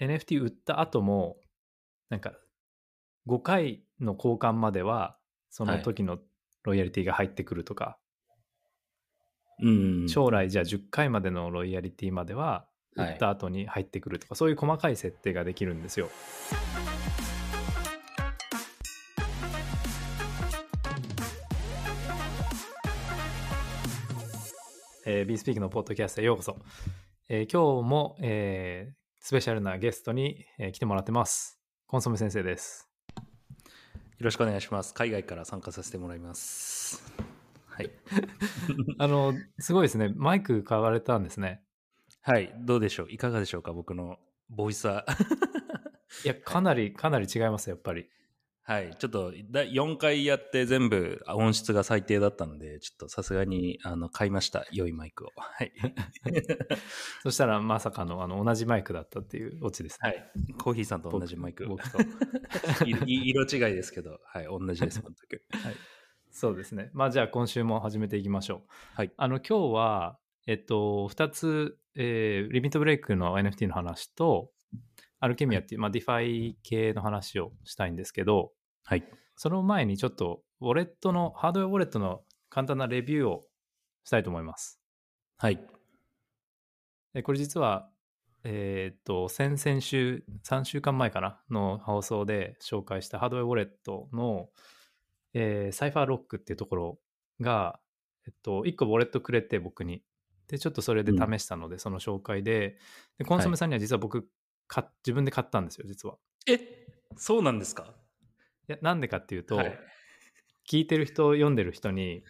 NFT 売った後も、なんか、5回の交換までは、その時のロイヤリティが入ってくるとか、うん。将来じゃあ10回までのロイヤリティまでは、売はいった後に入ってくるとか、そういう細かい設定ができるんですよ。えー、BeSpeak のポッドキャストへようこそ。えー今日も、えースペシャルなゲストに、えー来てもらってます。コンソメ先生です。よろしくお願いします。海外から参加させてもらいます。はい。あの、すごいですね。マイク買われたんですね。はい。どうでしょう？いかがでしょうか？僕のボイスは。いや、かなり、かなり違います、やっぱり。はい。ちょっとだ4回やって全部音質が最低だったので、ちょっとさすがにあの買いました。良いマイクを。はい。そしたら、まさかの、あの、同じマイクだったっていうオチですね。はい。コーヒーさんと同じマイク。僕と。色違いですけど、はい。同じです、全く。はい。そうですね。まあ、じゃあ今週も始めていきましょう。はい。あの、今日は、えっと、2つ、えー Limit Break の NFT の話と、アルケミアっていう、まあ、 DeFi 系の話をしたいんですけど、はい。その前にちょっと、ウォレットの、ハードウェアウォレットの簡単なレビューをしたいと思います。はい。でこれ実は、えーっと、先々週、3週間前かな？の放送で紹介したハードウェアウォレットの、えーサイファーロックっていうところが、えっと、1個ウォレットくれて僕に。で、ちょっとそれで試したので、その紹介で、で、コンソメさんには実は僕、か自分で買ったんですよ、実は。えそうなんですか？いや、なんでかっていうと、はい。聞いてる人、読んでる人に、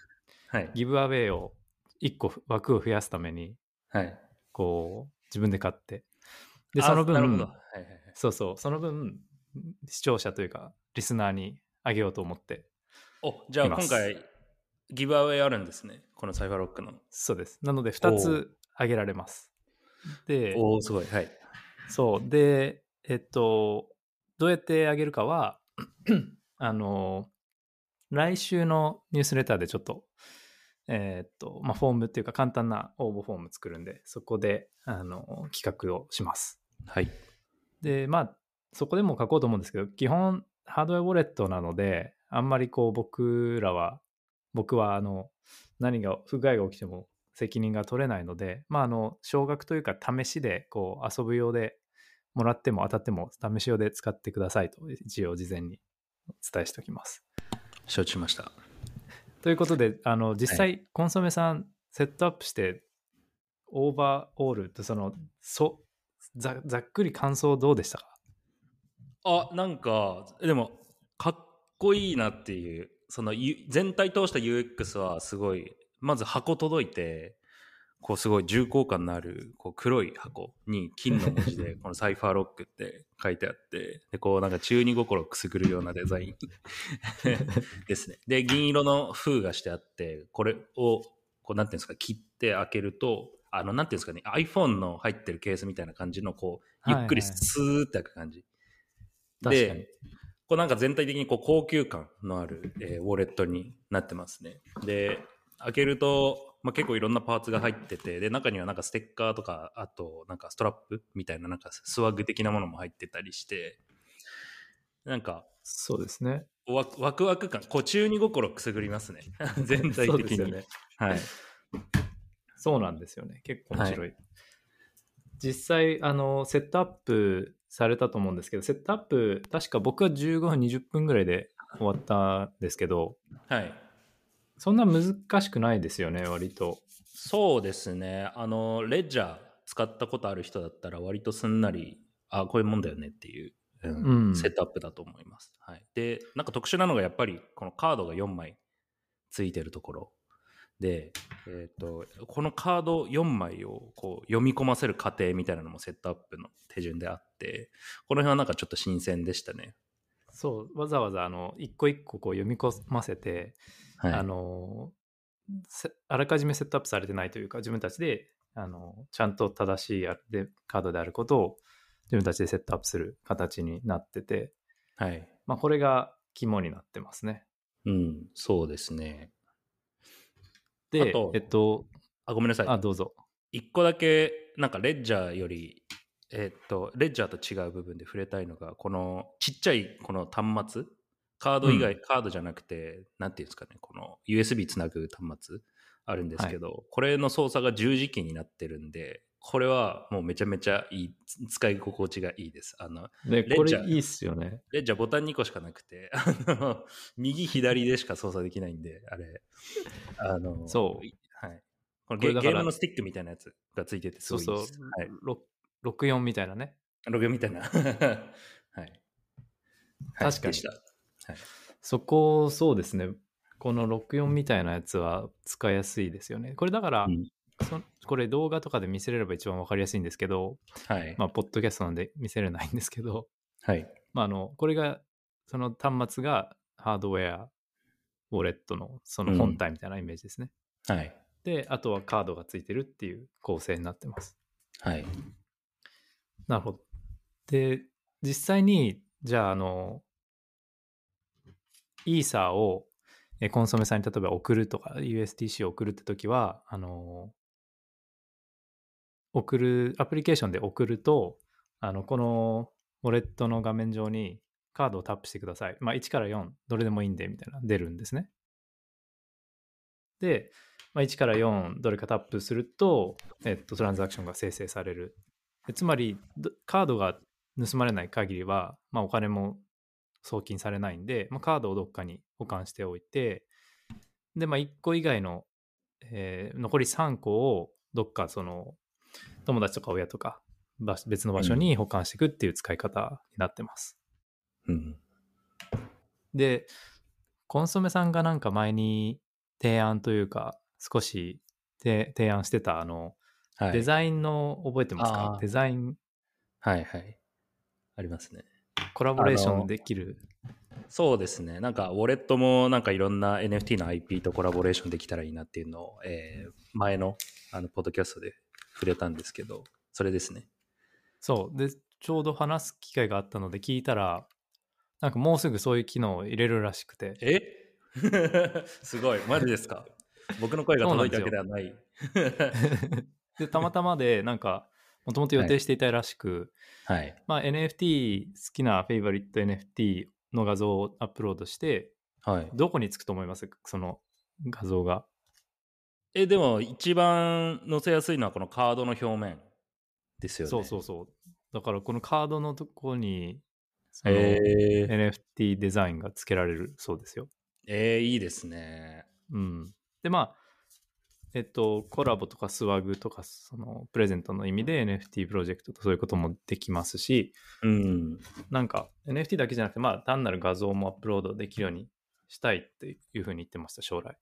はい。ギブアウェイを1個枠を増やすために、はい。こう、自分で買って。で、あその分。はいはいはい。そうそう、その分、視聴者というか、リスナーにあげようと思って、お、じゃあ今回、ギブアウェイあるんですね。このサイファーロックの。そうです。なので、2つあげられます。で、おおすごい。はい。そう。で、えっと、どうやってあげるかは、あの、来週のニュースレターでちょっと、えっと、まあ、フォームっていうか簡単な応募フォーム作るんで、そこで、あの、企画をします。はい。で、まあ、そこでも書こうと思うんですけど、基本、ハードウェアウォレットなので、あんまりこう、僕らは、僕は、あの、何が、不具合が起きても責任が取れないので、まあ、あの、少額というか、試しで、こう、遊ぶ用で、もらっても当たっても、試し用で使ってくださいと、一応事前にお伝えしておきます。承知しました。ということで、あの、実際、コンソメさん、セットアップして、オーバーオールと、その、そ、ざざっくり感想どうでしたか？あ、なんか、でも、かっこいいなっていう、その、ゆ全体通した UX はすごい、まず箱届いて、こうすごい重厚感のあるこう黒い箱に金の文字で このサイファーロックって書いてあってでこうなんか中二心くすぐるようなデザイン ですねで銀色の封がしてあってこれをこうなんていうんですか切って開けるとあのなんていうんですかね iPhone の入ってるケースみたいな感じのこうゆっくりはいはいスーって開く感じ、確かに。こうなんか全体的にこう高級感のある、えーウォレットになってますね。で、開けると、まあ、結構いろんなパーツが入ってて、で、中にはなんかステッカーとか、あとなんかストラップみたいななんかスワッグ的なものも入ってたりして、なんかそうですね。ワクワクワク感、こう中二心くすぐりますね。全体的に。ね。はい。そうなんですよね。結構面白い。実際、あの、セットアップされたと思うんですけど、セットアップ、確か僕は15分、20分ぐらいで終わったんですけど、はい。そんな難しくないですよね、割と。そうですね。あの、レッジャー使ったことある人だったら割とすんなり、あ、こういうもんだよねっていう、うんうんセットアップだと思います。はい。で、なんか特殊なのがやっぱりこのカードが4枚ついてるところ。で、えっ、と、このカード4枚をこう読み込ませる過程みたいなのもセットアップの手順であって、この辺はなんかちょっと新鮮でしたね。そう、わざわざ、あの、一個一個こう読み込ませて、はい。あの、せあらかじめセットアップされてないというか、自分たちで、あの、ちゃんと正しいでカードであることを自分たちでセットアップする形になってて、はい。まあ、これが肝になってますね。うん、そうですね。でえっと、あ、ごめんなさい。あ、どうぞ。一個だけ、なんかレッジャーより、えっと、レッジャーと違う部分で触れたいのが、このちっちゃいこの端末、カード以外、カードじゃなくて、なんていうんですかね、この USB つなぐ端末あるんですけど、これの操作が十字キーになってるんで、これはもうめちゃめちゃいい、使い心地がいいです。あの、で、レッジャーこれいいっすよね。レッジャーボタン2個しかなくて、あの右左でしか操作できないんで、あれ、あの、そうはい。このゲゲームのスティックみたいなやつがついてて、すそうそう。はい。。ろ64みたいなね。ログみたいな。はい。はい確かにでしたはい。そこ、そうですね。この64みたいなやつは使いやすいですよね。これだから、うんそこれ動画とかで見せれれば一番わかりやすいんですけど、はい。まあ、ポッドキャストなんで見せれないんですけど、はい。まあ、あの、これが、その端末がハードウェア、ウォレットのその本体みたいなイメージですね。はい。で、あとはカードがついてるっていう構成になってます。はい。なるほど。で、実際に、じゃあ、あの、イーサーをコンソメさんに例えば送るとか、USDC を送るってときは、あの、送る、アプリケーションで送ると、あの、このウォレットの画面上にカードをタップしてください。まあ、1から4、どれでもいいんで、みたいな、出るんですね。で、まあ、1から4、どれかタップすると、えっと、トランザクションが生成される。つまり、カードが盗まれない限りは、まあ、お金も送金されないんで、まあ、カードをどっかに保管しておいて、で、まあ、1個以外の、えー残り3個をどっかその友達とか親とか別の場所に保管していくっていう使い方になってます。うん。で、コンソメさんがなんか前に提案というか、少し提提案してたあの、はい。デザインの覚えてますか？デザインはいはい。ありますね。コラボレーションできる。そうですね。なんか、ウォレットもなんかいろんな NFT の IP とコラボレーションできたらいいなっていうのを、えー前のあのポッドキャストで触れたんですけど、それですね。そう。で、ちょうど話す機会があったので聞いたら、なんかもうすぐそういう機能を入れるらしくて。え？すごい。マジですか？僕の声が届いたわけではない。で、たまたまで、なんか、もともと予定していたらしく、はい。まあ NFT、好きなフェイバリット NFT の画像をアップロードして、はい。どこにつくと思います？その画像が。え、でも一番載せやすいのはこのカードの表面ですよね。そうそうそう。だからこのカードのとこに、NFT デザインがつけられるそうですよ。えー、いいですね。うん。で、まあ、えっと、コラボとかスワグとか、その、プレゼントの意味で NFT プロジェクトとそういうこともできますし、うん。なんか NFT だけじゃなくて、まあ、単なる画像もアップロードできるようにしたいっていうふうに言ってました、将来。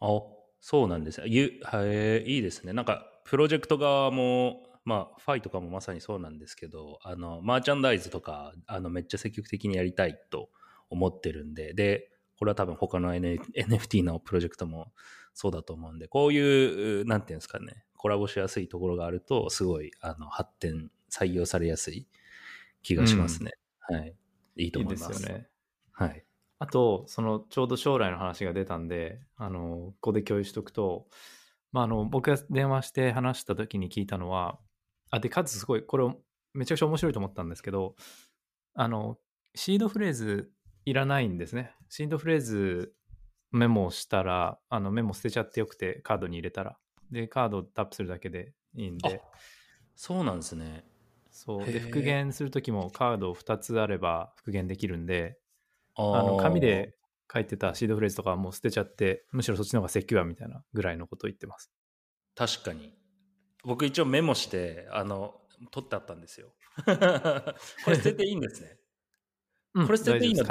あ、そうなんですね。ゆはい、いいですね。なんか、プロジェクト側も、まあ、ファイとかもまさにそうなんですけど、あの、マーチャンダイズとか、あの、めっちゃ積極的にやりたいと思ってるんで、で、これは多分他の、N、NFT のプロジェクトもそうだと思うんで、こういう、なんていうんですかね、コラボしやすいところがあると、すごい、あの、発展、採用されやすい気がしますね。はい。いいといい思います。ですよね。はい。あと、その、ちょうど将来の話が出たんで、あの、ここで共有しとくと、まあ、あの、僕が電話して話した時に聞いたのは、あ、で、かつすごい、これめちゃくちゃ面白いと思ったんですけど、あの、シードフレーズいらないんですね。シードフレーズメモをしたら、あの、メモ捨てちゃってよくて、カードに入れたら。で、カードをタップするだけでいいんで、そうなんですね。そう。で、復元するときもカード2つあれば復元できるんで、ああのー紙で書いてたシードフレーズとかはもう捨てちゃって、むしろそっちの方がセキュアみたいなぐらいのことを言ってます。確かに僕一応メモしてあの取ってあったんですよ これ捨てていいんですねうんこれ捨てていいの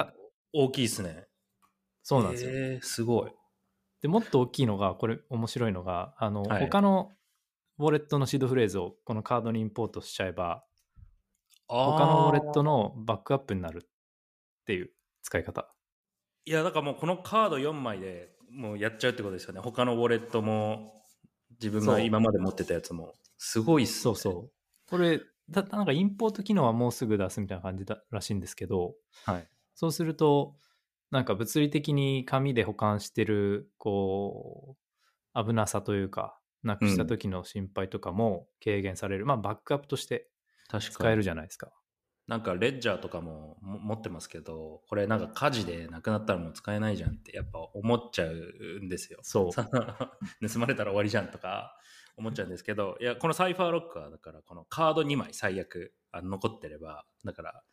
大きいですね。そうなんですよ。えー。すごい。で、もっと大きいのが、これ面白いのが、あの、はい。他のウォレットのシードフレーズをこのカードにインポートしちゃえば、他のウォレットののバックアップになるっていう使い方。いやだからもうこのカード4枚でもうやっちゃうってことですよね。他のウォレットも自分が今まで持ってたやつも。すごいっすね。そうそう。これ、だなんかインポート機能はもうすぐ出すみたいな感じだらしいんですけど、はいそうすると、なんか物理的に紙で保管してる、こう、危なさというか、なくした時の心配とかも軽減される。まあ、バックアップとして確か使えにるじゃないですか。なんかレッジャーとかもも持ってますけどこれなんか火事でなくなったらもう使えないじゃんってやっぱ思っちゃうんですよそう。盗まれたら終わりじゃんとか思っちゃうんですけどいやこのサイファーロックはだからこのカード2枚最悪あの残ってればだから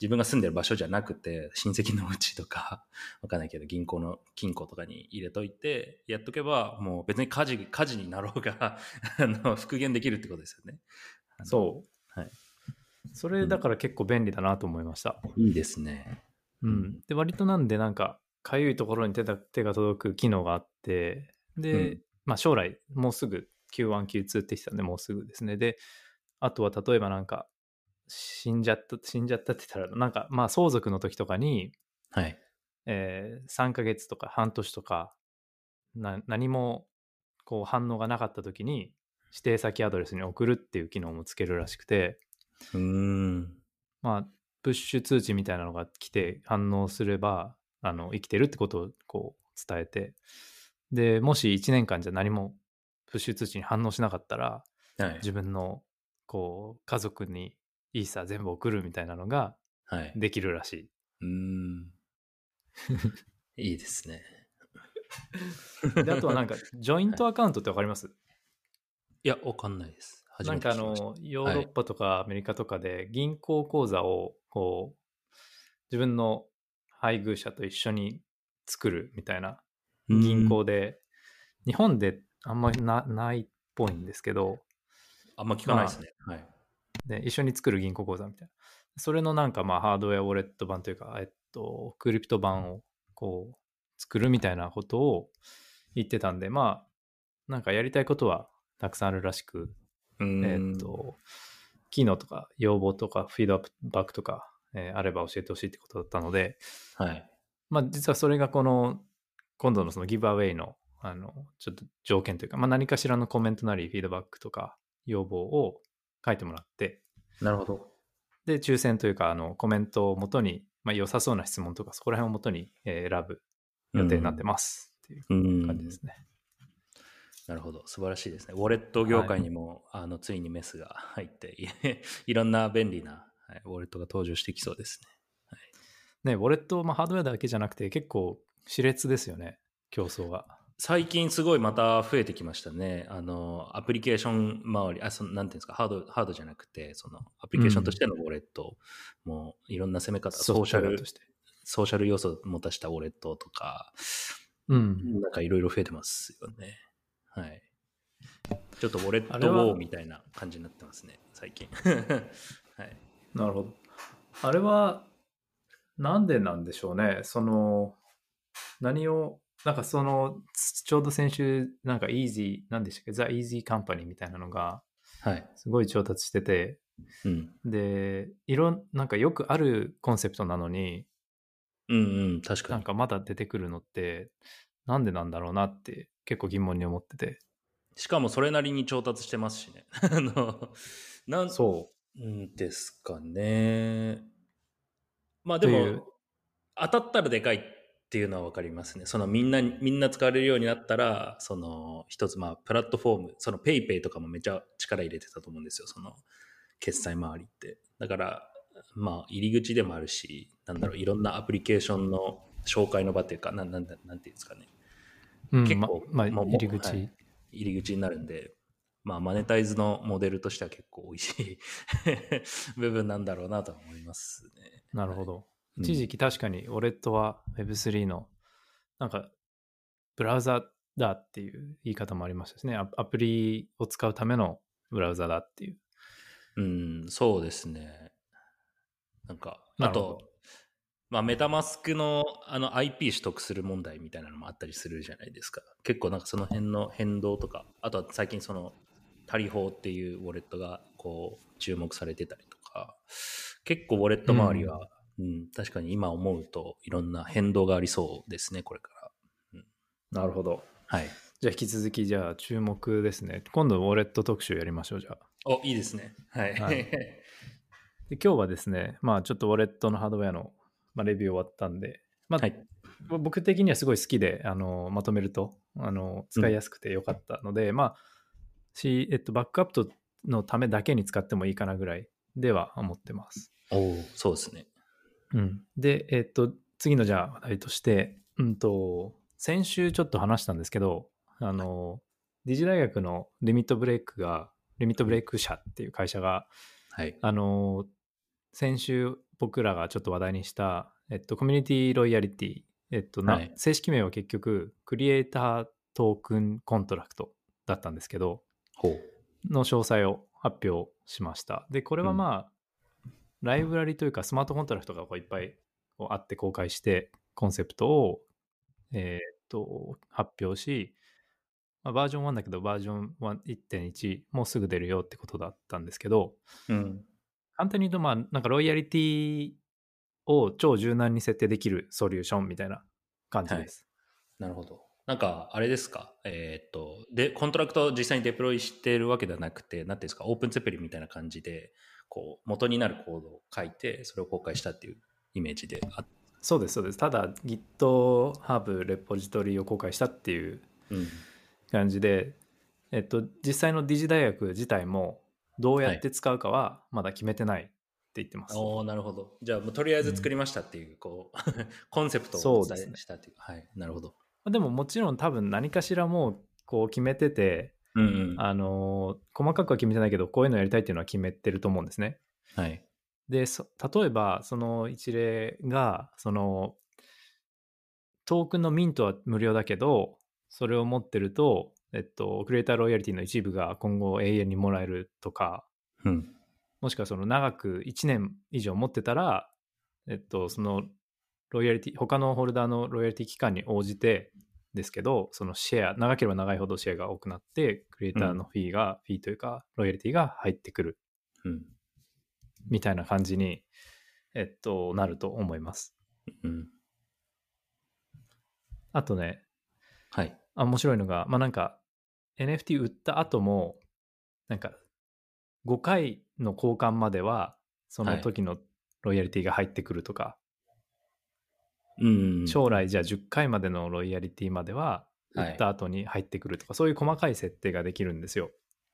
自分が住んでる場所じゃなくて親戚のうちとか わかんないけど銀行の金庫とかに入れといてやっとけばもう別に火事火事になろうが あの復元できるってことですよね。そう。はい。それだから結構便利だなと思いました。いいですね。うん。で、割となんでなんか、かゆいところに手が手が届く機能があって、で、うんまあ将来、もうすぐ Q1、Q2 って言ってたんで、もうすぐですね。で、あとは例えばなんか、死んじゃった、死んじゃったって言ったら、なんか、まあ相続の時とかに、はい。えー3ヶ月とか半年とかな何もこう反応がなかった時に指定先アドレスに送るっていう機能もつけるらしくてうーん。まあプッシュ通知みたいなのが来て反応すればあの生きてるってことをこう伝えてでもし1年間じゃ何もプッシュ通知に反応しなかったらはい。自分のこう家族にイーサー全部送るみたいなのがはい。できるらしい。うーん。いいですね。であとはなんか ジョイントアカウントってわかります？いや、わかんないです。初なんかあめて聞きましたのヨーロッパとかアメリカとかで銀行口座をこう自分の配偶者と一緒に作るみたいな銀行で日本であんまりなないっぽいんですけどあんま聞かないですね。はい。で一緒に作る銀行口座みたいなそれのなんかまあハードウェアウォレット版というかえっとクリプト版をこう作るみたいなことを言ってたんでまあなんかやりたいことはたくさんあるらしくえーっ、と、機能とか要望とかフィードバックとか、えーあれば教えてほしいってことだったので、はい。まあ実はそれがこの、今度のそのギブアウェイの、あの、ちょっと条件というか、まあ何かしらのコメントなりフィードバックとか要望を書いてもらって、なるほど。で、抽選というか、あの、コメントをもとに、まあ良さそうな質問とか、そこら辺をもとに、えー選ぶ予定になってますっていううん感じですね。なるほど。素晴らしいですね。ウォレット業界にも、あのついにメスが入って、い いろんな便利な、はい、ウォレットが登場してきそうですね。ね、ウォレット、まあハードウェアだけじゃなくて結構熾烈ですよね、競争が。最近すごいまた増えてきましたね。あの、アプリケーション周り、あ、その、なんていうんですか、ハード、ハードじゃなくて、その、アプリケーションとしてのウォレット、もういろんな攻め方、ソーシャル。ソーシャル要素を持たしたウォレットとか、うん。なんかいろいろ増えてますよね。はい。ちょっとウォレットウォーみたいな感じになってますね、最近。はい。なるほど。あれは、なんでなんでしょうね。その、何を、なんかその、つちょうど先週、なんか Easy、なんでしたっけ、ザ・イージーカンパニーみたいなのが、はい。すごい調達してて、うん。で、いろん、なんかよくあるコンセプトなのに、うんうん、確かに。なんかまだ出てくるのって、なんでなんだろうなって結構疑問に思ってて。しかもそれなりに調達してますしね。あの、なんそうんですかね。まあでも、当たったらでかいっていうのは分かりますね。そのみんな、みんな使われるようになったら、その一つ、まあ、プラットフォーム、その PayPay とかもめちゃ力入れてたと思うんですよ。その決済周りって。だから、まあ、入り口でもあるし、なんだろう、いろんなアプリケーションの紹介の場っていうか、なんなんだなんていうんですかね。う。うん、結構ま、まあ、もう入り口、はい入り口になるんで、まあ、マネタイズのモデルとしては結構美味しい 部分なんだろうなとは思いますね。なるほど。うん一時期確かにウォレットは Web3 のなんかブラウザだっていう言い方もありましたしね。アアプリを使うためのブラウザだっていう。うん、そうですね。なんか、あと、まあ、メタマスクのあの IP 取得する問題みたいなのもあったりするじゃないですか。結構なんかその辺の変動とか、あとは最近その、タリホーっていうウォレットがこう注目されてたりとか、結構ウォレット周りは、うん、確かに今思うといろんな変動がありそうですね、これから。なるほど。はい。じゃあ引き続きじゃあ注目ですね。今度ウォレット特集やりましょうじゃあ。お、いいですね。はい。はい で今日はですね、まあちょっとウォレットのハードウェアの、まあ、レビュー終わったんで、まあ、はいぼ僕的にはすごい好きであのまとめるとあの使いやすくてよかったので、まあし、えっと、バックアップのためだけに使ってもいいかなぐらいでは思ってます。おお、そうですね。うん、で、えっと、次のじゃあ話題として、うんと、先週ちょっと話したんですけど、あの、理事大学のリミットブレイクが、リミットブレイク社っていう会社が、はい。あの、先週僕らがちょっと話題にした、えっと、コミュニティロイヤリティ、えっと、なはい正式名は結局、クリエイタートークンコントラクトだったんですけど、ほう。の詳細を発表しました。で、これはまあ、ライブラリというかスマートコントラクトがこういっぱいこうあって公開して、コンセプトを、えと、発表し、まあ、バージョン1だけど、バージョン1.1もうすぐ出るよってことだったんですけど、うん。簡単に言うと、まあ、なんかロイヤリティを超柔軟に設定できるソリューションみたいな感じです。なるほど。なんか、あれですか、えーっと、で、コントラクトを実際にデプロイしてるわけではなくて、なんていうんですか、 OpenZeppelin みたいな感じで、こう、元になるコードを書いて、それを公開したっていうイメージであっそうです、そうです。ただ GitHub レポジトリを公開したっていううん。感じで、えっと、実際の理事大学自体もどうやって使うかはまだ決めてないって言ってます。おーなるほど。じゃあ、もうとりあえず作りましたっていう、こう、コンセプトをお伝えしたっていう。はい。なるほど。でももちろん多分何かしらもうこう決めてて、うんうん。あのー細かくは決めてないけどこういうのやりたいっていうのは決めてると思うんですね。はい。でそ例えばその一例がそのトークンのミントは無料だけどそれを持ってると、えっと、クリエイターロイヤリティの一部が今後永遠にもらえるとかうん。もしくはその長く1年以上持ってたら、えっと、そのロイヤリティ、他のホルダーのロイヤリティ期間に応じてですけど、そのシェア、長ければ長いほどシェアが多くなって、クリエイターのフィーが、フィーというか、ロイヤリティが入ってくるうん。みたいな感じに、えっと、なると思います。うん。あとね、はい。あ面白いのが、まあなんか、NFT 売った後も、なんか、5回の交換までは、その時のロイヤリティが入ってくるとか、うん。将来じゃあ10回までのロイヤリティまでははい売った後に入ってくるとか、そういう細かい設定ができるんですよ。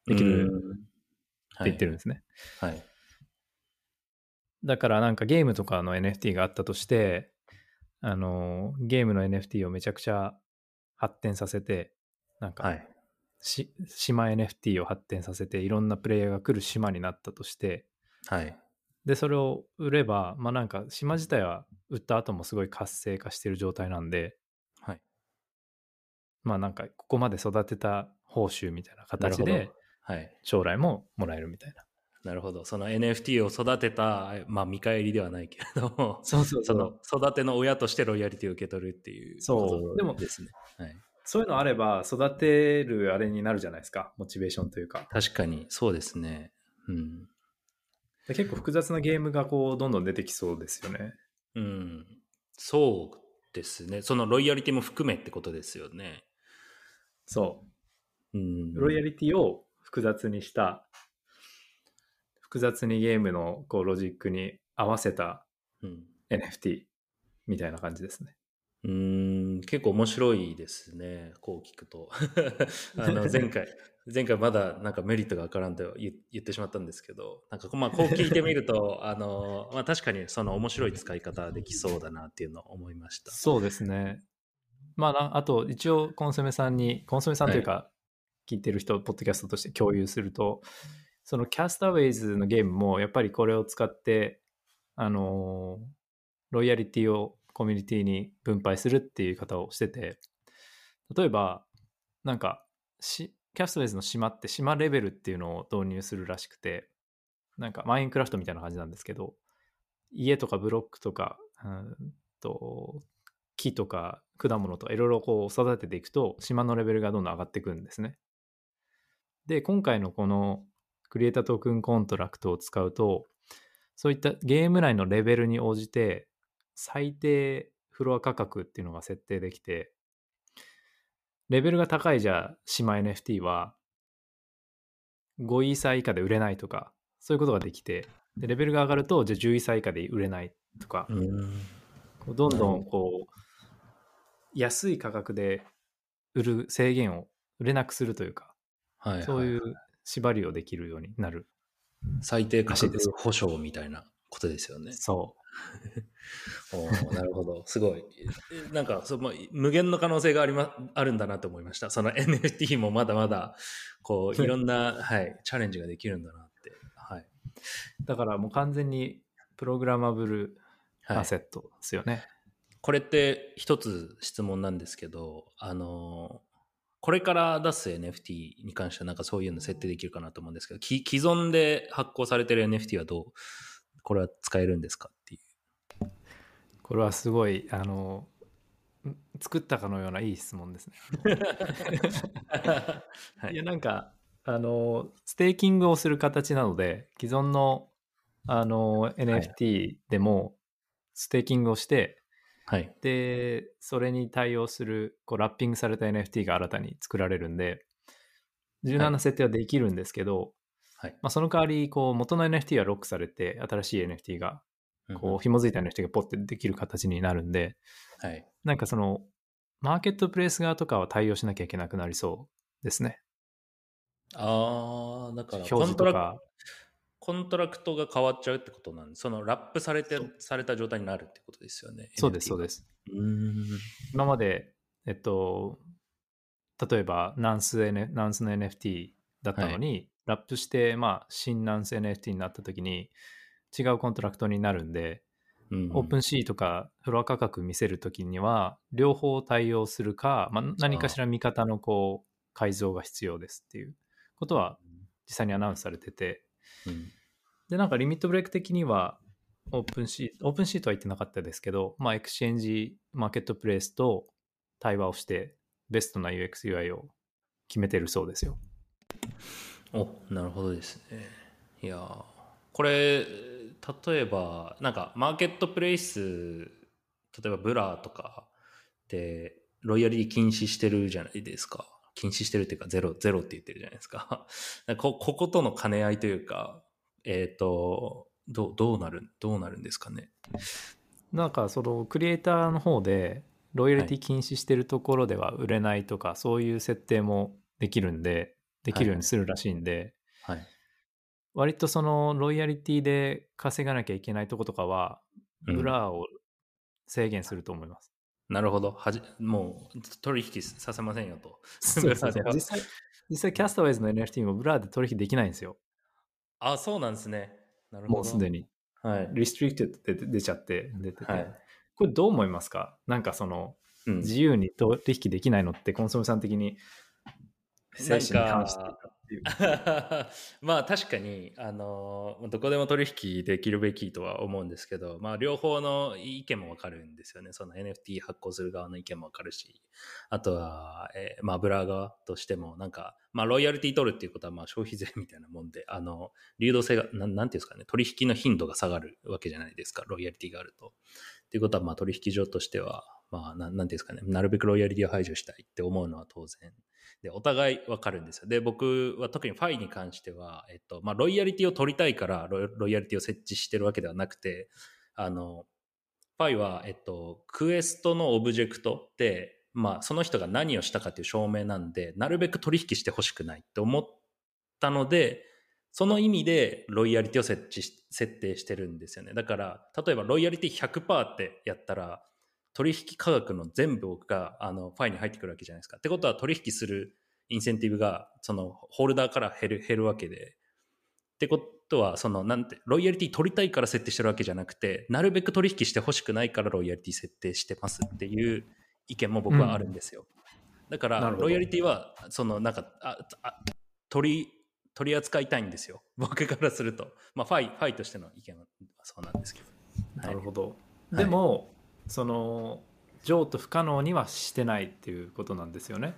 できるって言ってるんですね。はい。はい。だからなんかゲームとかの NFT があったとして、あの、ゲームの NFT をめちゃくちゃ発展させて、なんか、はい。し島 NFT を発展させていろんなプレイヤーが来る島になったとして、はい。で、それを売れば、まあなんか島自体は売った後もすごい活性化してる状態なんで、はい。まあなんかここまで育てた報酬みたいな形で。はい。将来ももらえるみたいな。なるほど。その NFT を育てた、まあ見返りではないけれども、そうそうその育ての親としてロイヤリティを受け取るっていうそうことでもですね。はい。そういうのあれば育てるあれになるじゃないですか。モチベーションというか。確かに、そうですね。うん。で結構複雑なゲームがこうどんどん出てきそうですよね。うん。そうですね。そのロイヤリティも含めってことですよね。そうう。ん。ロイヤリティを複雑にした、複雑にゲームのこうロジックに合わせたうん NFT みたいな感じですね。うーん結構面白いですね、こう聞くと。あの前回、前回まだなんかメリットがわからんと言言ってしまったんですけど、なんかこうまあこう聞いてみると、あのまあ、確かにその面白い使い方できそうだなっていうのを思いました。そうですね。まあな、あと一応コンソメさんに、コンソメさんというか、聞いてる人、ポッドキャストとして共有すると、そのキャスターウェイズのゲームもやっぱりこれを使って、あのーロイヤリティをコミュニティに分配するっていう方をしてて、例えば、なんか、しキャスターウェイズの島って島レベルっていうのを導入するらしくて、なんかマインクラフトみたいな感じなんですけど、家とかブロックとか、うんと木とか果物とかいろいろこう育てていくと島のレベルがどんどん上がっていくんですね。で、今回のこのクリエイタートークンコントラクトを使うと、そういったゲーム内のレベルに応じて最低フロア価格っていうのが設定できて、レベルが高いじゃあ島 NFT は5イーサー以下で売れないとか、そういうことができて、でレベルが上がるとじゃあ10イーサー以下で売れないとか、うーんどんどんこう安い価格で売る制限を売れなくするというか、はいはい。そういう縛りをできるようになる最低価格保証みたいなことですよね。そ おーなるほど。すごい。えなんかその、無限の可能性があり、ま、あるんだなと思いました。その NFT もまだまだ、こう、いろんな、はい、チャレンジができるんだなって。はい。う。だからもう完全にプログラマブルはいアセットですよね。これって一つ質問なんですけど、あのーこれから出す NFT に関してはなんかそういうの設定できるかなと思うんですけど、き既存で発行されてる NFT はどう、これは使えるんですか？これはすごい、あの、ん作ったかのようないい質問ですね。はいいや、なんか、あの、ステーキングをする形なので、既存の、あの、NFT でも、ステーキングをして、はい。で、それに対応する、こう、ラッピングされた NFT が新たに作られるんで、柔軟な設定はできるんですけど、はい。まあ、その代わり、こう、元の NFT はロックされて、新しい NFT が、こう、う紐づいた NFT がポッてできる形になるんで、ん、はい。なんかその、マーケットプレイス側とかは対応しなきゃいけなくなりそうですね。ああ、だから表コントラコントラクトが変わっちゃうってことなんで、そのラップされてされた状態になるってことですよね。そうです、そうす。です。今まで、えっと、例えば、 Nouns、N、Nouns の NFT だったのに、ラップして、まあ、新 Nouns NFT になった時に、違うコントラクトになるんで、うん OpenSea とかフロア価格見せるときには、両方対応するか、まあ、何かしら見方のこう改造が必要ですっていう。ことは実際にアナウンスされてて、うん。で、なんか Limit Break 的には、 OpenSea と、OpenSea とは言ってなかったですけど、まあ、エクスチェンジマーケットプレイスと対話をして、ベストな UX、UI を決めてるそうですよ。おなるほどですね。いやーこれ例えばなんかマーケットプレイス例えばブラとかでロイヤリティ禁止してるじゃないですか。禁止してるっていうかゼロゼロって言ってるじゃないですか。ここことの兼ね合いというかえっ、とどうどうなるどうなるんですかね。なんかそのクリエイターの方で、ロイヤリティ禁止してるところでは売れないとか、そういう設定もできるんで、できるようにするらしいんで、はい割とそのロイヤリティで稼がなきゃいけないとことかは、うん。ブラを制限すると思います。なるほど。はじもう取引させませんよと。そうそうそ 実際、実際キャスターウェイズの NFT もブラで取引できないんですよ。あそうなんですね。なるほど。もうすでに。はい、restricted って出ちゃって、出てて。はい。これどう思いますか？なんかその、うん。自由に取引できないのってコンソメさん的に精神に関してていう。まあ確かに、あのどこでも取引できるべきとは思うんですけど、まあ両方の意見もわかるんですよね。その NFT 発行する側の意見もわかるし、あとは、えーまあ Blur 側としてもなんか、まあロイヤリティ取るっていうことはまあ消費税みたいなもんで、あの、流動性が、なんなんていうんですかね、取引の頻度が下がるわけじゃないですか、ロイヤリティがあると。っていうことはまあ取引所としては、まあなんていうんですかね、なるべくロイヤリティを排除したいって思うのは当然で、お互い分かるんですよ。で、僕は特にファイに関しては、えっと、まあ、ロイヤリティを取りたいからロイ、ロイヤリティを設置してるわけではなくて、あの、ファイは、えっと、クエストのオブジェクトって、まあ、その人が何をしたかっていう証明なんで、なるべく取引してほしくないって思ったので、その意味でロイヤリティを設置し、設定してるんですよね。だから、例えばロイヤリティ100%ってやったら、取引価格の全部があのファイに入ってくるわけじゃないですか。ってことは取引するインセンティブがそのホルダーから減る減るわけで。ってことはそのなんてロイヤリティ取りたいから設定してるわけじゃなくてなるべく取引してほしくないからロイヤリティ設定してますっていう意見も僕はあるんですよ。だからロイヤリティはそのなんかああ取り取り扱いたいんですよ。僕からすると。まあファイファイとしての意見はそうなんですけど。はいなるほど。いでも、その、譲渡不可能にはしてないっていうことなんですよね。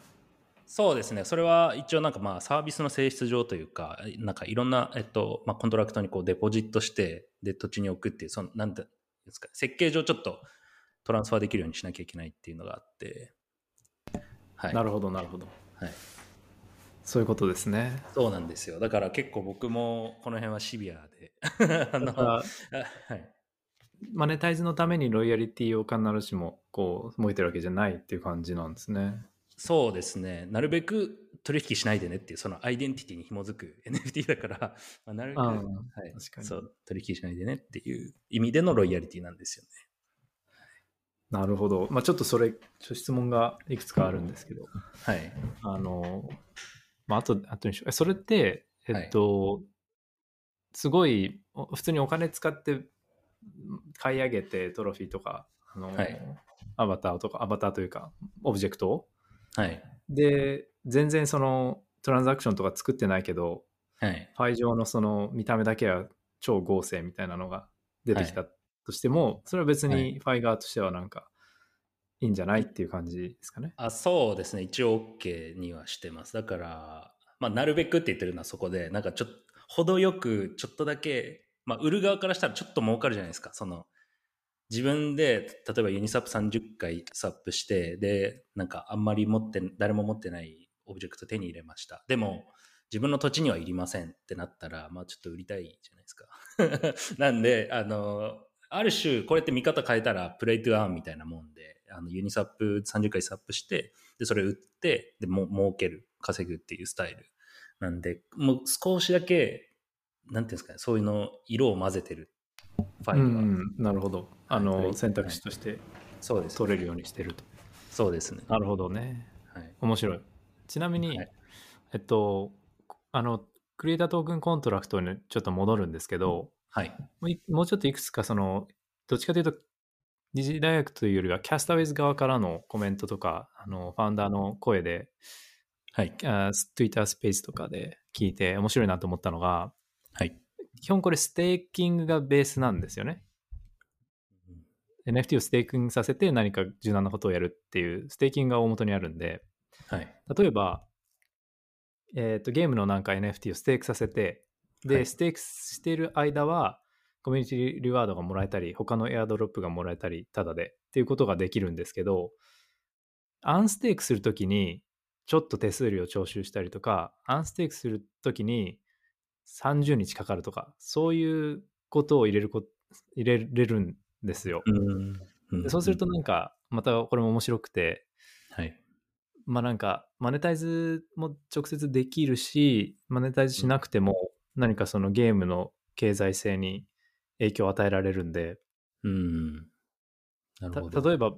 そうですね。それは一応なんかまあサービスの性質上というか、なんかいろんな、えっと、まあコントラクトにこうデポジットして、で土地に置くっていう、その、なんていうんですか、設計上ちょっとトランスファーできるようにしなきゃいけないっていうのがあって、はい。なるほど、なるほど。はい。そういうことですね。そうなんですよ。だから結構僕もこの辺はシビアで、あの、はい。マネタイズのためにロイヤリティを必ずしもこう設けてるわけじゃないっていう感じなんですね。そうですね。なるべく取引しないでねっていう、そのアイデンティティに紐づく NFT だから、まあ、なるべく、あはいあ確かにそう、取引しないでねっていう意味でのロイヤリティなんですよね。なるほど。まあちょっとそれ、質問がいくつかあるんですけど、はい。あの、まああと、あとにしよう。えそれって、えっと、すごい、お普通にお金使って買い上げてトロフィーとか、あの、はいアバターとか、アバターというか、オブジェクト？をはい。で、全然そのトランザクションとか作ってないけど、はい。ファイ上のその見た目だけは超豪勢みたいなのが出てきたとしても、それは別はいにファイ側としてはなんかいいんじゃないっていう感じですかね。あそうですね。一応 OK にはしてます。だから、まあ、なるべくって言ってるのはそこで、なんかちょっと、程よくちょっとだけ、まあ、売る側からしたらちょっと儲かるじゃないですか。その、自分で、例えばユニサップ30回サップして、で、なんかあんまり持って、誰も持ってないオブジェクト手に入れました。でも、自分の土地にはいりませんってなったら、まあちょっと売りたいじゃないですか。なんで、あの、ある種、これって見方変えたら、プレイトゥアーンみたいなもんで、あのユニサップ30回サップして、で、それ売って、で、も儲ける、稼ぐっていうスタイル。なんで、もう少しだけ、なんていうんですかね、そういうの、色を混ぜてる、ファイうルは。ん、なるほど。あはいの、選択肢としてそうです。取れるようにしてると。そうですね。なるほどね。はい。面白い。ちなみに、はいえっと、あの、クリエイタートークンコントラクトにちょっと戻るんですけど、はい。もういもうちょっといくつかその、どっちかというと、二次大学というよりは、 Castaways 側からのコメントとか、あの、ファウンダーの声で、はい。あ Twitter スペースとかで聞いて面白いなと思ったのが、はい。基本これステーキングがベースなんですよね。NFT をステーキングさせて何か柔軟なことをやるっていうステーキングが大元にあるんで、はい。例えば、えっ、と、ゲームのなんか NFT をステークさせて、で、はいステークしている間は、コミュニティリワードがもらえたり、他のエアドロップがもらえたり、ただでっていうことができるんですけど、アンステークするときに、ちょっと手数料徴収したりとか、アンステークするときに30日かかるとか、そういうことを入れるこ入れれるんですよ。うん。でそうするとなんか、またこれも面白くて、はい。まあなんか、マネタイズも直接できるし、マネタイズしなくても何かそのゲームの経済性に影響を与えられるんで、うん。なるほど。た例えば、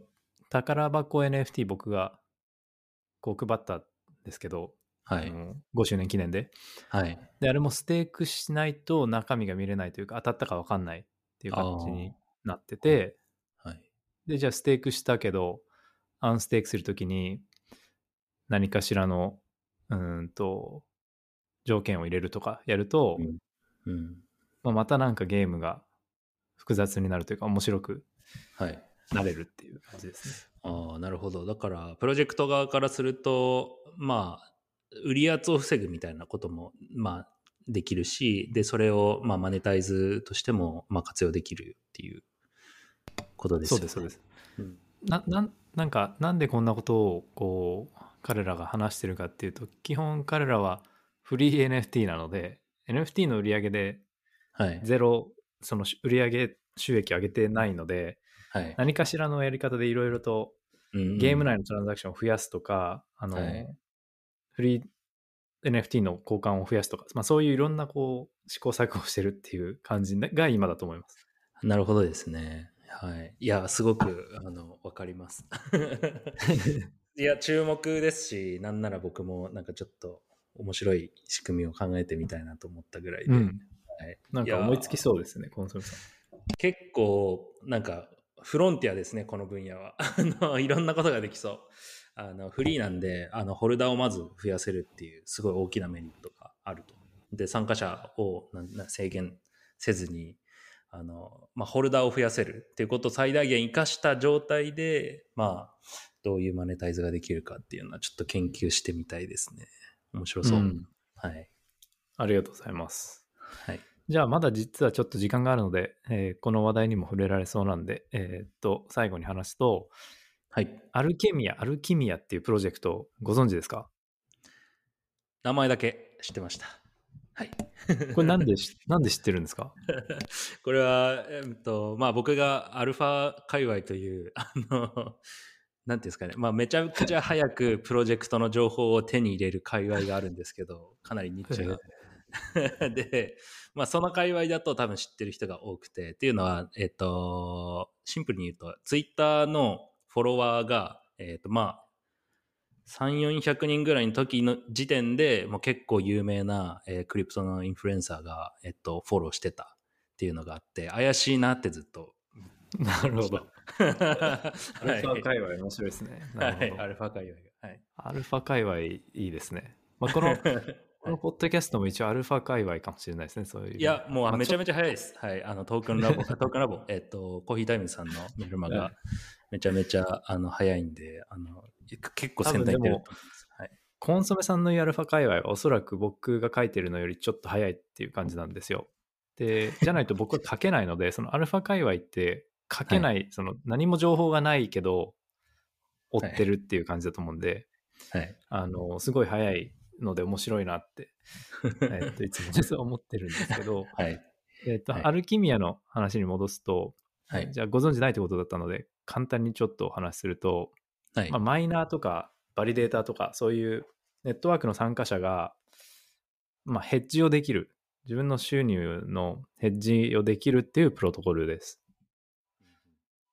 宝箱 NFT 僕がこう配ったんですけど、はい。あの5周年記念で。はい。で、あれもステークしないと中身が見れないというか、当たったか分かんないっていう感じになってて、はい。で、じゃあステークしたけど、アンステークするときに何かしらの、うーんと、条件を入れるとかやると、うんうん。まあ、またなんかゲームが複雑になるというか面白くはい。なれるっていう感じですね。ああ、なるほど。だから、プロジェクト側からすると、まあ、売り圧を防ぐみたいなことも、まあ、できるし、で、それを、まあ、マネタイズとしても、まあ、活用できるっていうことですよね。そうです、そうです。うんな、なん、なんか、なんでこんなことを、こう、彼らが話してるかっていうと、基本彼らはフリー NFT なので、NFT の売り上げではい。ゼロ、その売り上げ収益を上げてないので、はい。何かしらのやり方でいろいろとうんゲーム内のトランザクションを増やすとか、あの、はいフリー NFT の交換を増やすとか、まあ、そういういろんなこう試行錯誤してるっていう感じが今だと思います。なるほどですね。はい。いや、すごく、あの、わかります。いや、注目ですし、なんなら僕も、なんかちょっと、面白い仕組みを考えてみたいなと思ったぐらいで、うん。はい、なんか思いつきそうですね、コンソメさん。結構、なんか、フロンティアですね、この分野は。いろんなことができそう。あの、フリーなんで、あの、ホルダーをまず増やせるっていう、すごい大きなメリットがあると。で、参加者を制限せずに、あの、まあ、ホルダーを増やせるっていうことを最大限活かした状態で、まあ、どういうマネタイズができるかっていうのはちょっと研究してみたいですね。面白そう。うんはい。ありがとうございます。はい。じゃあまだ実はちょっと時間があるので、えーこの話題にも触れられそうなんで、えーっと、最後に話すと、はい。アルケミア、アルキミアっていうプロジェクトご存知ですか？名前だけ知ってました。はい。これなんでし、なんで知ってるんですか？これは、えっと、まあ僕がアルファ界隈という、あの、なんていうんですかね、まあ、めちゃくちゃ早くプロジェクトの情報を手に入れる界隈があるんですけど、かなりニッチな。で、まあ、その界隈だと多分知ってる人が多くて、っていうのは、えっ、と、シンプルに言うと、ツイッターのフォロワーが、えっ、と、まあ、3、400人ぐらいの時の時点で、もう結構有名な、えー、クリプトのインフルエンサーが、えっと、フォローしてたっていうのがあって、怪しいなってずっと。なるほど。アルファ界隈面白いですね。はい、アルファ界隈が。はい、アルファ界隈いいですね。まあ、この このポッドキャストも一応アルファ界隈かもしれないですね、そういう。いや、もうめちゃめちゃ早いです。はい。あの、トークンラボ、トークンラボ、えっと、コーヒータイムさんのメルマがめちゃめちゃあの早いんで、あの、結構先端い。コンソメさんのアルファ界隈はおそらく僕が書いてるのよりちょっと早いっていう感じなんですよ。で、じゃないと僕は書けないので、そのアルファ界隈って書けない、はい、その何も情報がないけど、追ってるっていう感じだと思うんで、はい、あの、すごい早いので面白いなって、えっといつも実は思ってるんですけど、はい、えっと、はい、アルキミアの話に戻すと、はい、じゃあご存知ないってことだったので、簡単にちょっとお話しすると、はい。まあ、マイナーとかバリデータとかそういうネットワークの参加者が、まあ、ヘッジをできる自分の収入のヘッジをできるっていうプロトコルです。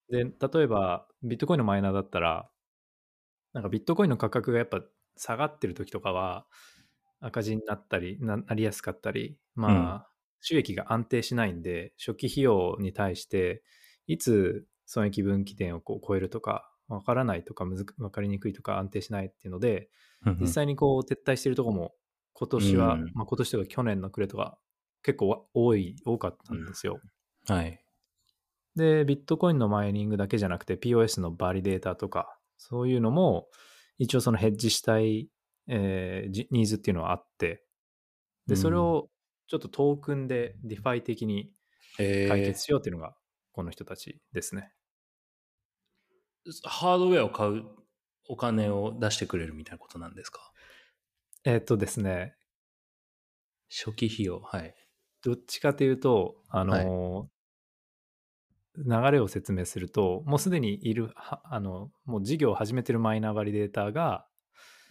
で、例えばビットコインのマイナーだったら、なんかビットコインの価格がやっぱ下がってる時とかは赤字になったりなりやすかったりまあ、収益が安定しないんで初期費用に対していつ損益分岐点をこう超えるとか分からないとか分かりにくいとか安定しないっていうので実際にこう撤退してるとこも今年は、まあ、今年とか去年の暮れとか結構多い多かったんですよ。はい。でビットコインのマイニングだけじゃなくて POS のバリデータとかそういうのも一応そのヘッジしたい、えー、ニーズっていうのはあって、で、それをちょっとトークンで DeFi 的に解決しようっていうのがこの人たちですね。えー、ハードウェアを買うお金を出してくれるみたいなことなんですか？えー、っとですね。初期費用、はい。どっちかというと、あの、はい、流れを説明すると、もうすでにいる、あの、もう事業を始めてるマイナーバリデーターが、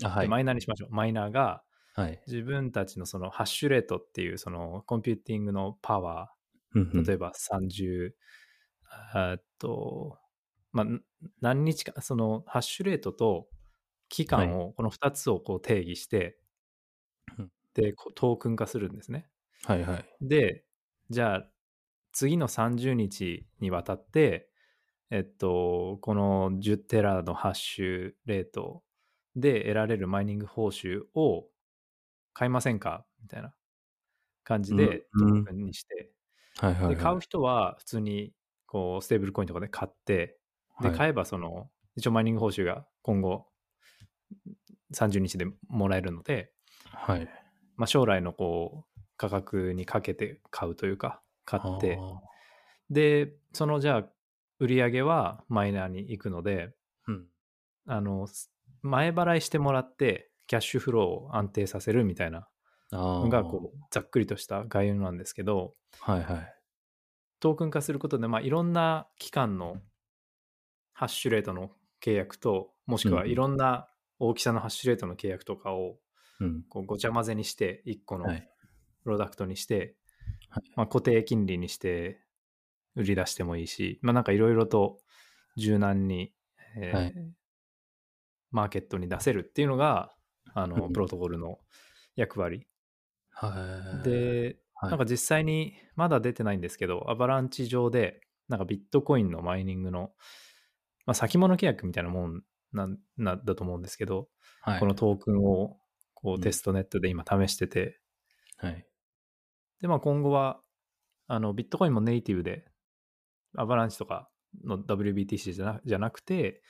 はい、マイナーにしましょう。マイナーが、はい、自分たちのそのハッシュレートっていうそのコンピューティングのパワー、例えば30、えっと、まあ、何日か、そのハッシュレートと期間を、この2つをこう定義して、はい、で、トークン化するんですね。はいはい。で、じゃあ、次の30日にわたって、えっと、この10テラのハッシュレートで得られるマイニング報酬を買いませんか？みたいな感じでトークンにして、で買う人は普通にこうステーブルコインとかで買って、で買えばその、一応マイニング報酬が今後30日でもらえるので、はい。まあ、将来のこう価格にかけて買うというか買って、で、そのじゃあ、売り上げはマイナーに行くので、うん、あの、前払いしてもらって、キャッシュフローを安定させるみたいなのが、こう、ざっくりとした概要なんですけど、はいはい。トークン化することで、まあ、いろんな期間のハッシュレートの契約と、もしくはいろんな大きさのハッシュレートの契約とかを、こうごちゃ混ぜにして、1個のプロダクトにして、まあ、固定金利にして売り出してもいいし、まあ、なんかいろいろと柔軟に、えーはい、マーケットに出せるっていうのが、あの、プロトコルの役割。はい、で、なんか実際にまだ出てないんですけど、アバランチ上で、なんかビットコインのマイニングの、まあ、先物契約みたいなもんなんだと思うんですけど、はい、このトークンをこうテストネットで今試してて、はい、で、まあ今後は、あの、ビットコインもネイティブで、アバランチとかの WBTC じゃなじゃなくて、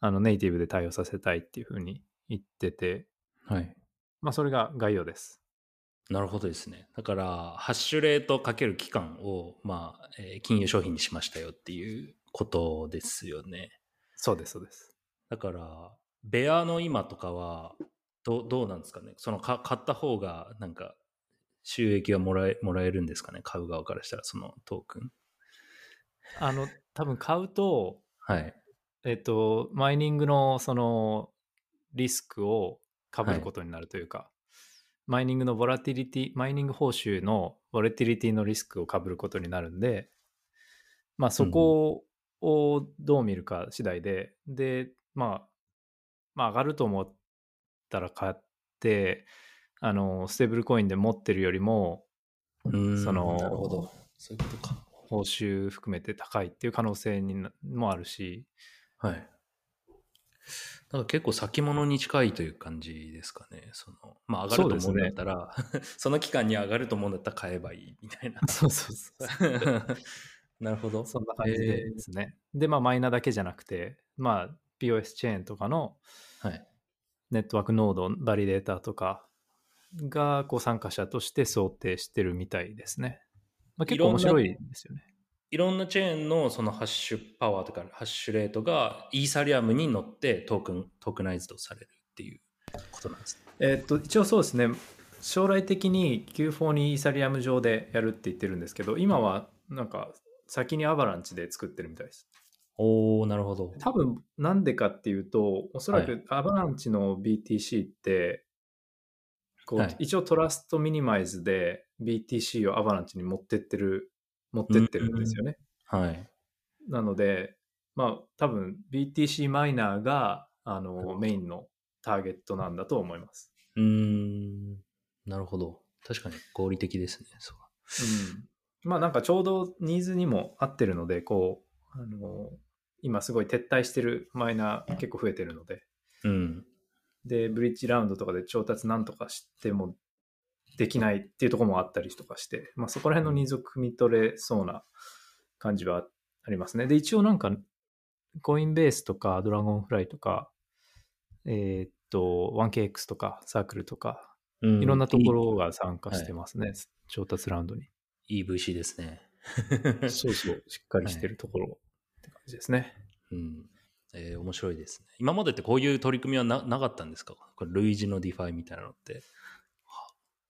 あの、ネイティブで対応させたいっていうふうに言ってて、はい。まあそれが概要です。なるほどですね。だから、ハッシュレートかける期間を、まあ、えー、金融商品にしましたよっていうことですよね。そうです、そうです。だから、ベアの今とかは、どどうなんですかね。そのか買った方が、なんか、収益はもらえもらえるんですかね？買う側からしたらそのトークン。あの多分買うとはい。えっと、マイニングのそのリスクを被ることになるというか、マイニングのボラティリティ、マイニング報酬のボラティリティのリスクを被ることになるんで、まあそこをどう見るか次第で、で、まあ、まあ上がると思ったら買って、あの、ステーブルコインで持ってるよりも、うんそのなるほど。そういうことか。報酬含めて高いっていう可能性になもあるし、はい。だから結構先物に近いという感じですかね。そのまあ上がると思うんだったら、そ, の期間に上がると思うんだったら買えばいいみたいな。そうそうそう。なるほど。そんな感じでですね。で、まあ、マイナーだけじゃなくて、まあ、POS チェーンとかのはい。ネットワークノード、バリデータとかがこう参加者として想定してるみたいですね。まあ、結構面白いですよね。いろんなチェーンのそのハッシュパワーとかハッシュレートがイーサリアムに乗ってトークン、トークナイズドされるっていうことなんですね。えーっと、一応そうですね。将来的に Q4 にイーサリアム上でやるって言ってるんですけど、今はなんか先にアバランチで作ってるみたいです。おー、なるほど。多分なんでかっていうとおそらはくアバランチの BTC って、こうはい一応トラストミニマイズで BTC をアバランチに持ってってる持ってってるんですよね。はい。なのでまあ多分 BTC マイナーがあのメインのターゲットなんだと思います。うーん。なるほど。確かに合理的ですね。そううん、まあなんかちょうどニーズにも合ってるのでこうあの今すごい撤退してるマイナー結構増えてるのでうん。で、ブリッジラウンドとかで調達なんとかしてもできないっていうところもあったりとかして、まあそこら辺のニーズを汲み取れそうな感じはありますね。で、一応なんか、Coinbase とか Dragonfly とか、えーっと、1KX とか Circle とか、うんいろんなところが参加してますね。調達ラウンドに。いい VC ですね。そうそう、しっかりしてるところって感じですね。うん。えー面白いですね。今までってこういう取り組みはななかったんですか？これ類似の DeFi みたいなのって。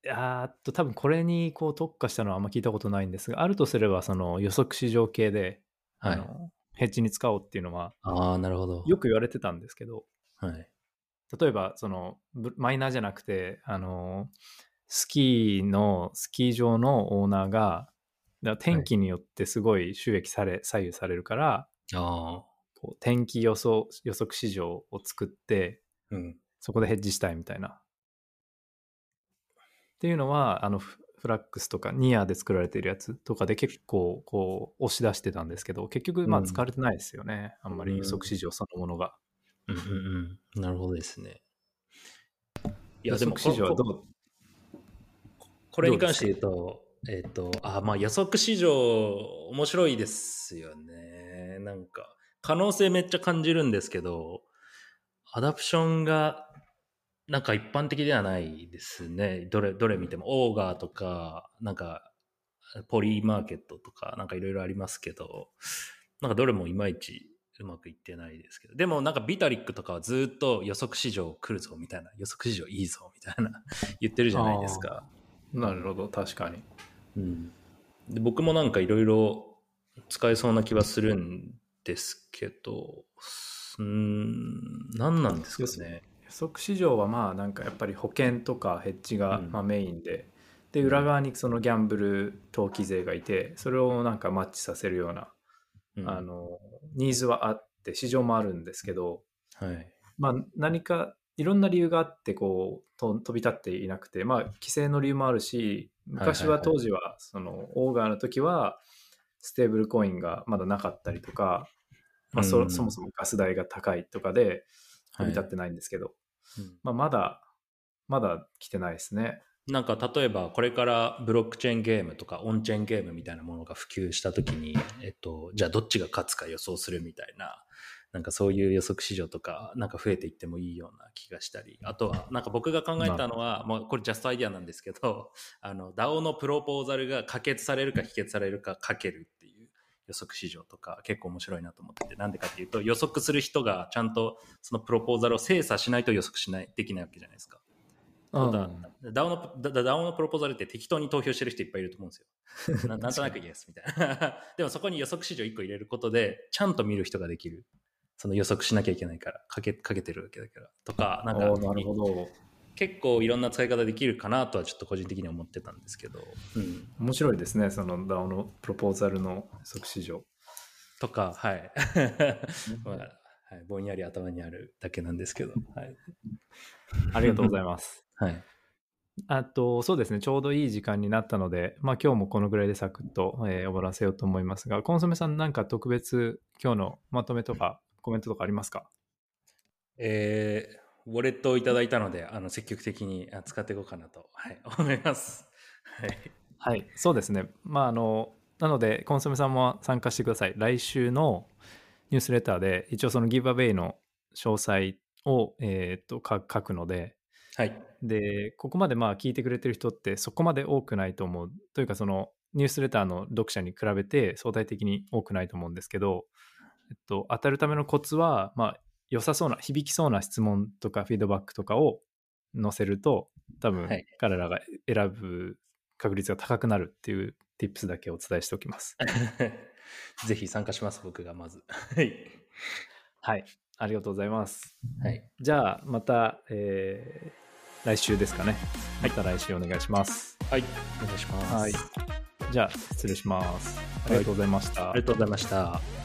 いやーっと、多分これにこう特化したのはあんま聞いたことないんですが、あるとすればその予測市場系で、はいあのヘッジに使おうっていうのはああ、なるほど。よく言われてたんですけど、はい。例えばそのブマイナーじゃなくて、あのスキーのスキー場のオーナーが天気によってすごい収益され、左右されるからああ。こう天気予想予測市場を作ってうん。そこでヘッジしたいみたいな。っていうのは、あの、フフラックスとかニアで作られているやつとかで結構こう押し出してたんですけど、結局まあうん使われてないですよね。あんまり予測市場そのものが。うんうんうん。なるほどですね。い予や、でも測市場はどこうこれに関して言うと、えっ、と、あ、まあ予測市場面白いですよね。なんか、可能性めっちゃ感じるんですけど、アダプションがなんか一般的ではないですね。どれ、どれ見ても、オーガーとか、なんか、ポリマーケットとか、なんかいろいろありますけど、なんかどれもいまいちうまくいってないですけど、でもなんかビタリックとかはずっと予測市場来るぞみたいな、予測市場いいぞみたいな。言ってるじゃないですか。なるほど、確かに。うん、で僕もなんかいろいろ使えそうな気はするんですけど、うーん、何なんですかね。予測市場はまあなんかやっぱり保険とかヘッジがうんまあメインで、で裏側にそのギャンブル投機税がいてそれをなんかマッチさせるような、うんあのニーズはあって市場もあるんですけど、はい。まあ、何かいろんな理由があってこうと飛び立っていなくて、まあ、規制の理由もあるし昔は当時はそのオーガーの時はステーブルコインがまだなかったりとか、まあ、そうん。そもそもガス代が高いとかで飛び立ってないんですけど、うん。まあ、まだまだ来てないですね。なんか例えばこれからブロックチェーンゲームとかオンチェーンゲームみたいなものが普及した時に、えっと、じゃあどっちが勝つか予想するみたいな、なんかそういう予測市場とかなんか増えていってもいいような気がしたり、あとはなんか僕が考えたのは、もうこれジャストアイディアなんですけど、あの DAO のプロポーザルが可決されるか否決されるかかけるっていう予測市場とか結構面白いなと思ってて、なんでかっていうと予測する人がちゃんとそのプロポーザルを精査しないと予測しない、できないわけじゃないですか。そうだ、ダオの、ダダオのプロポーザルって適当に投票してる人いっぱいいると思うんですよ。ななんとなくイエスみたいな。でもそこに予測市場1個入れることで、ちゃんと見る人ができる。その予測しなきゃいけないからかけかけてるわけだからとかなんかなるほど。結構いろんな使い方できるかなとはちょっと個人的には思ってたんですけど、うん、面白いですね、その DAO のプロポーザルの予測市場。とかはい、まあはい、ぼんやり頭にあるだけなんですけど。はい、ありがとうございます。はい、あと、そうですね、ちょうどいい時間になったので、まあ今日もこのぐらいでサクッと、えー終わらせようと思いますが、コンソメさんなんか特別今日のまとめとかコメントとかありますか？えーウォレットをいただいたのであの積極的にあ使っていこうかなと、はい、思います。はいはい、そうですね。まあ、あの、なので、コンソメさんも参加してください。来週のニュースレターで、一応そのギブアウェイの詳細を、えーっと、か書くので、はいで、ここまでまあ聞いてくれてる人ってそこまで多くないと思う。というか、そのニュースレターの読者に比べて相対的に多くないと思うんですけど、えっと、当たるためのコツは、まあ、良さそうな、響きそうな質問とかフィードバックとかを載せると、多分はい彼らが選ぶ確率が高くなるっていう tips だけお伝えしておきます。ぜひ参加します、僕がまず。はい。はい。ありがとうございます。はい。じゃあ、また、えー来週ですかね。また来週お願いします。はい。お願いします。はい。じゃあ、失礼します。ありがとうございました。ありがとうございました。